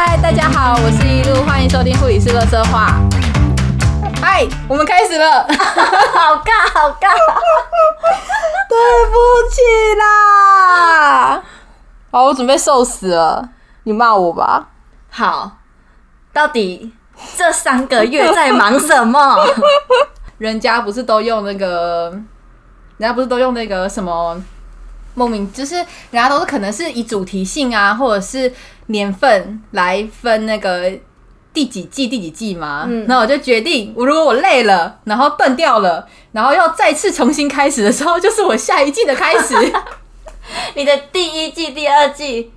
嗨，大家好，我是一路，欢迎收听护理师乐色话。嗨，我们开始了，好尬，好尬。对不起啦。好，我准备受死了，你骂我吧。好，到底这三个月在忙什么？人家不是都用那个，人家不是都用那个什么莫名，就是人家都是可能是以主题性啊，或者是年份来分那个第几季第几季嘛。嗯，那我就决定，我如果我累了，然后断掉了，然后要再次重新开始的时候，就是我下一季的开始。你的第一季、第二季。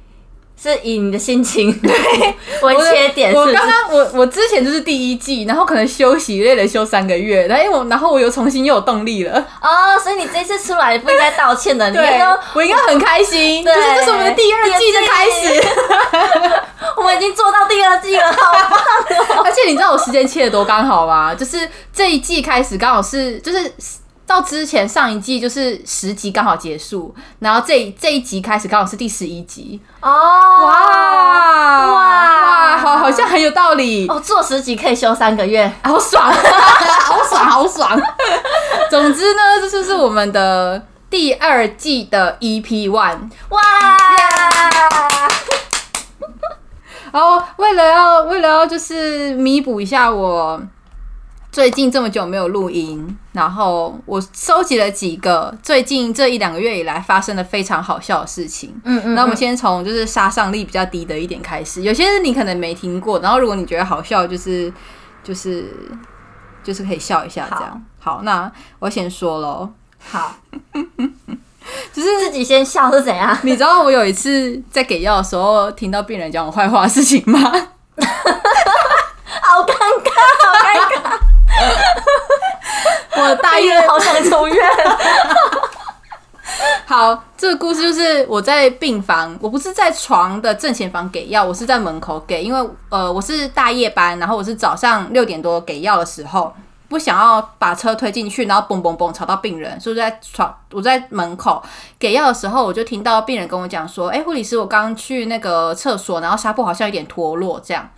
是以你的心情 为切点。我刚刚我我之前就是第一季，然后可能休息累了休三个月，然后因为我然后我又重新又有动力了。哦，所以你这次出来不应该道歉的，对，我应该很开心。就是这是我们的第二季的开始，我们已经做到第二季了，好棒！而且你知道我时间切的多刚好吗？就是这一季开始刚好是就是。到之前上一季就是十集刚好结束，然后这这一集开始刚好是第十一集。哦，哇哇。好好像很有道理。哦，做十集可以休三个月，好爽，好爽，好爽。总之呢，这就是我们的第二季的 EP One，哇！然后为了要为了要就是弥补一下我。最近这么久没有录音，然后我收集了几个最近这一两个月以来发生的非常好笑的事情。嗯嗯，那我们先从就是杀伤力比较低的一点开始，有些你可能没听过，然后如果你觉得好笑，就是就是就是可以笑一下这样。好，那我先说喽。好，就是自己先笑是怎样？你知道我有一次在给药的时候听到病人讲我坏话的事情吗？我大院好想出院。好，这个故事就是我在病房，我不是在床的正前方给药，我是在门口给，因为呃我是大夜班，然后我是早上六点多给药的时候，不想要把车推进去，然后嘣嘣嘣吵到病人，所以在床我在门口给药的时候，我就听到病人跟我讲说：“哎，护理师，我刚去那个厕所，然后纱布好像有点脱落，这样。”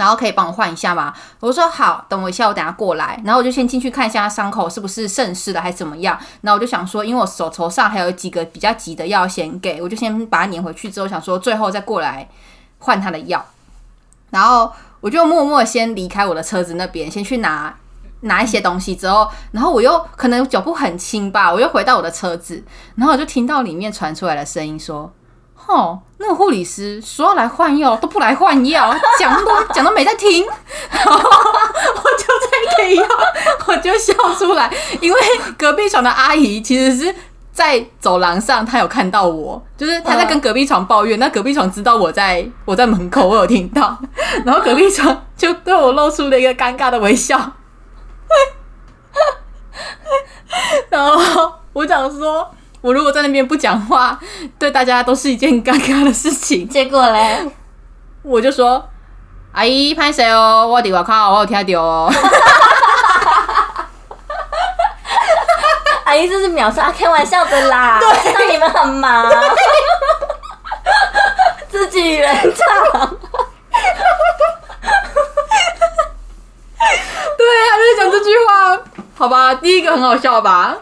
然后可以帮我换一下吗？我说好，等我一下，我等下过来。然后我就先进去看一下他伤口是不是渗湿了，还是怎么样。然后我就想说，因为我手头上还有几个比较急的药先给，我就先把它粘回去，之后想说最后再过来换他的药。然后我就默默先离开我的车子那边，先去拿拿一些东西。之后，然后我又可能脚步很轻吧，我又回到我的车子，然后我就听到里面传出来的声音说。哦，那个护理师说要来换药，都不来换药，讲都讲都没在听，然 后我就在给药，我就笑出来，因为隔壁床的阿姨其实是在走廊上，她有看到我，就是她在跟隔壁床抱怨，那隔壁床知道我在 我在门口，我有听到，然后隔壁床就对我露出了一个尴尬的微笑，然后我想说。我如果在那边不讲话，对大家都是一件尴尬的事情。结果嘞，我就说：“阿姨，拍谁哦？我的我靠，我有听到哦。”阿姨这是秒杀，开玩笑的啦。知道你们很忙，自己人唱。对，他就讲这句话，好吧，第一个很好笑吧。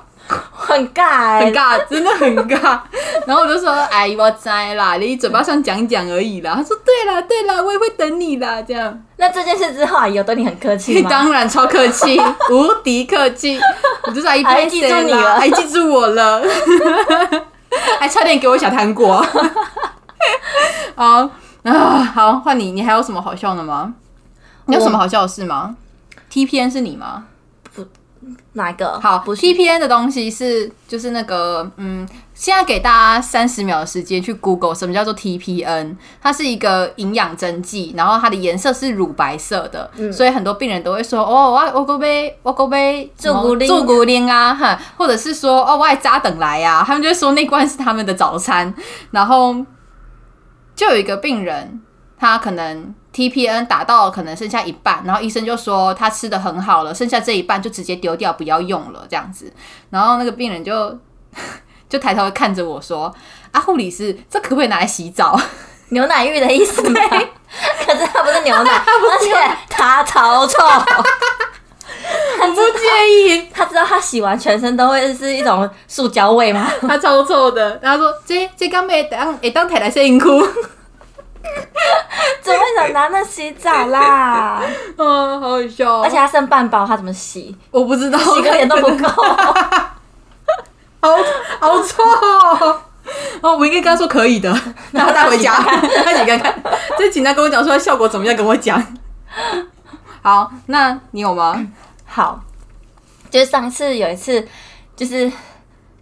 很尬，很尬，真的很尬。然后我就说：“哎，我在啦，你嘴巴上讲讲而已啦。”他说：“对啦，对啦，我也会等你啦。”这样。那这件事之后，阿姨有对你很客气吗？当然超客气，无敌客气。我就是阿姨，还记住你了，还记住我了，还差点给我小糖果。好啊，好，换你，你还有什么好笑的吗？你有什么好笑的事吗？T P N 是你吗？哪一个？好不是，T P N 的东西是就是那个嗯，现在给大家三十秒的时间去 Google 什么叫做 T P N，它是一个营养针剂，然后它的颜色是乳白色的，所以很多病人都会说哦，我我过杯我过杯做骨灵做骨灵啊哈，或者是说哦，我爱扎等来呀，他们就会说那罐是他们的早餐，然后就有一个病人，他可能。TPN 打到可能剩下一半，然后医生就说他吃的很好了，剩下这一半就直接丢掉，不要用了这样子。然后那个病人就 就抬头看着我说：“啊，护理师，这可不可以拿来洗澡？”牛奶浴的意思吗？可是它不是牛奶，而且它超臭。我不介意，他知道他洗完全身都会是一种塑胶味吗？他超臭的。然后说这这刚被当诶当摕来洗裤，怎么会想拿那洗澡啦？嗯，好好笑哦。而且他剩半包，他怎么洗？我不知道，洗个脸都不够。好好臭哦！哦，我应该跟他说可以的，然后带回家，他洗看看。这请他跟我讲说效果怎么样，跟我讲。好，那你有吗？好，就是上次有一次，就是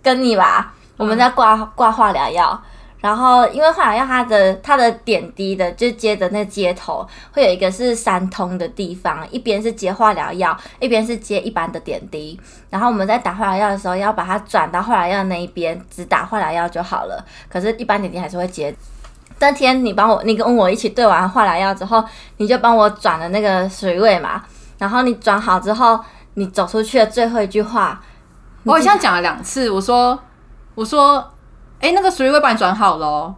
跟你吧，我们在挂挂化疗药，然后因为化疗药它的它的点滴的，就接的那接头会有一个是三通的地方，一边是接化疗药，一边是接一般的点滴。然后我们在打化疗药的时候，要把它转到化疗药那一边，只打化疗药就好了。可是，一般点滴还是会接。那天你帮我，你跟我一起对完化疗药之后，你就帮我转了那个水位嘛。然后你转好之后，你走出去的最后一句话，我好像讲了两次，我说我说，哎、那个水位帮你转好了哦，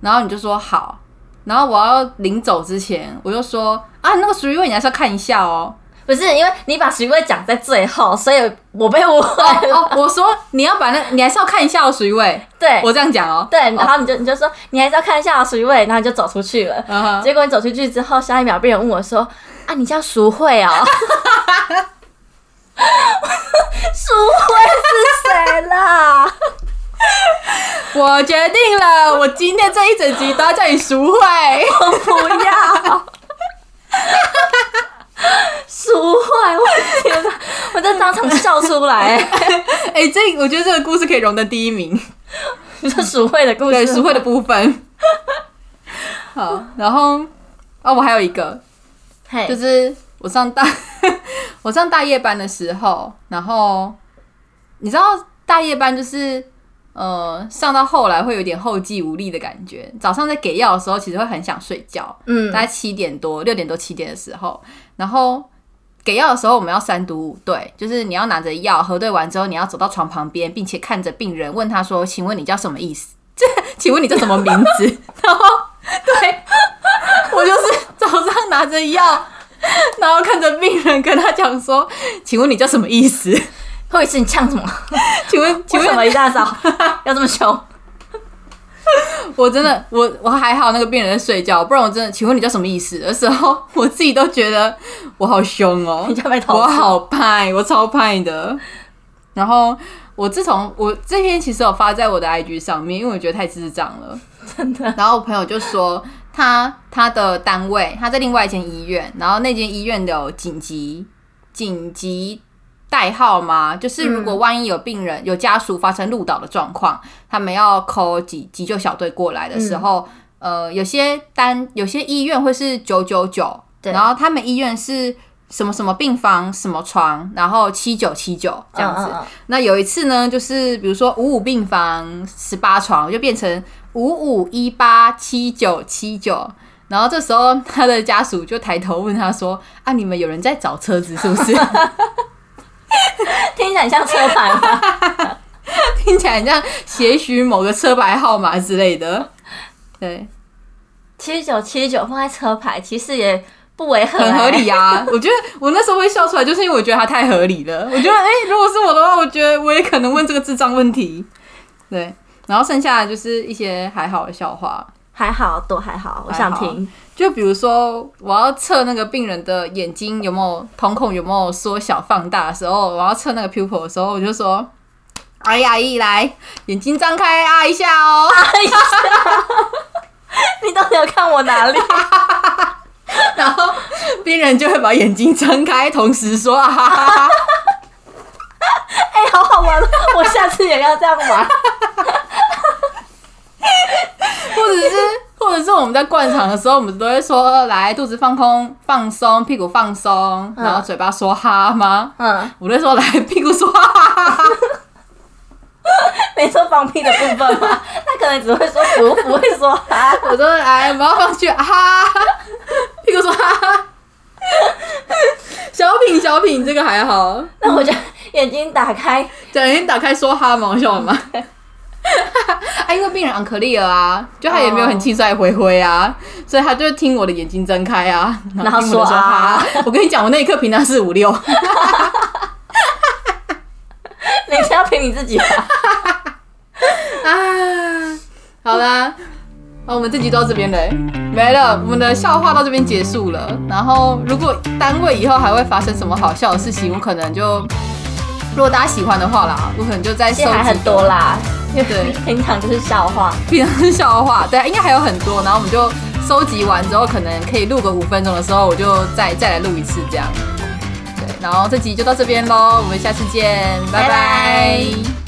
然后你就说好，然后我要临走之前，我就说啊，那个水位你还是要看一下哦。不是因为你把水位讲在最后，所以我被误会了。哦，我说你要把那，你还是要看一下哦，水位，对我这样讲哦。对，然后你就你就说你还是要看一下水位，然后你就走出去了。结果你走出去之后，下一秒被人问我说：“啊，你叫淑慧哦？” 淑慧是谁啦？我决定了，我今天这一整集都要叫你赎回。我不要。淑慧，我的天哪！我在当场笑出来。哎、这我觉得这个故事可以荣登第一名，你说淑慧的故事，对赎回的部分。好，然后哦，我还有一个，嘿，就是我上大我上大夜班的时候，然后你知道大夜班就是呃上到后来会有点后继无力的感觉。早上在给药的时候，其实会很想睡觉，嗯大概七点多、六点多、七点的时候，然后给药的时候，我们要三读五对，就是你要拿着药核对完之后，你要走到床旁边，并且看着病人问他说：“请问你叫什么意思？这 请问你叫什么名字？”然后对我就是早上拿着药，然后看着病人跟他讲说：“请问你叫什么意思？会是你呛什么？请问 请为什么一大早 要这么凶？我真的我我还好，那个病人在睡觉，不然我真的请问你叫什么意思的时候，我自己都觉得我好凶哦、你就被投诉我好派，我超派的。然后我自从我这篇其实有发在我的 IG 上面，因为我觉得太智障了，真的。然后我朋友就说他他的单位他在另外一间医院，然后那间医院的紧急紧急代号吗？就是如果万一有病人、有家属发生路倒的状况，他们要 call 急急救小队过来的时候，呃，有些单有些医院会是九九九，然后他们医院是。什么什么病房什么床，然后七九七九这样子。那有一次呢，就是比如说五五病房十八床，就变成五五一八七九七九。然后这时候他的家属就抬头问他说：“啊，你们有人在找车子是不是？听起来像车牌吗？听起来很像写 许某个车牌号码之类的。”对，七十九七十九放在车牌，其实也不违和、很合理啊！我觉得我那时候会笑出来，就是因为我觉得它太合理了。我觉得，哎、如果是我的话，我觉得我也可能问这个智障问题。对，然后剩下的就是一些还好的笑话。还好，都还好，我想听。就比如说，我要测那个病人的眼睛有没有瞳孔有没有缩小放大的时候，我要测那个 pupil 的时候，我就说：“哎呀，一来，眼睛张开啊一下哦。你到底要看我哪里？然后病人就会把眼睛张开，同时说：“啊哈哈哈。哎、好好玩哦！我下次也要这样玩。或者是或者是我们在灌肠的时候，我们都会说：“来，肚子放空，放松，屁股放松，然后嘴巴说哈吗？”嗯，我就说：“来，屁股说哈哈哈。”没说放屁的部分吗？他可能只会说不，不会说哈。我说来，我们要放去啊哈，屁股说哈哈。小品小品，这个还好。那我就眼睛打开，对，眼睛打开说哈，嘛，我笑的嘛。啊，因为病人 unclear 啊，就他也没有很气帅灰灰啊，所以他就听我的眼睛睁开啊，然后说啊我跟你讲，我那一刻平常是五六，你这样凭你自己吧。啊，好啦，好，我们这集到这边嘞，没了，我们的笑话到这边结束了。然后，如果单位以后还会发生什么好笑的事情，我可能就，如果大家喜欢的话啦，我可能就再收集还很多啦，因为对平常就是笑话。平常是笑话，对，应该还有很多。然后我们就收集完之后，可能可以录个五分钟的时候，我就再再来录一次这样。对，然后这集就到这边喽，我们下次见，拜拜拜拜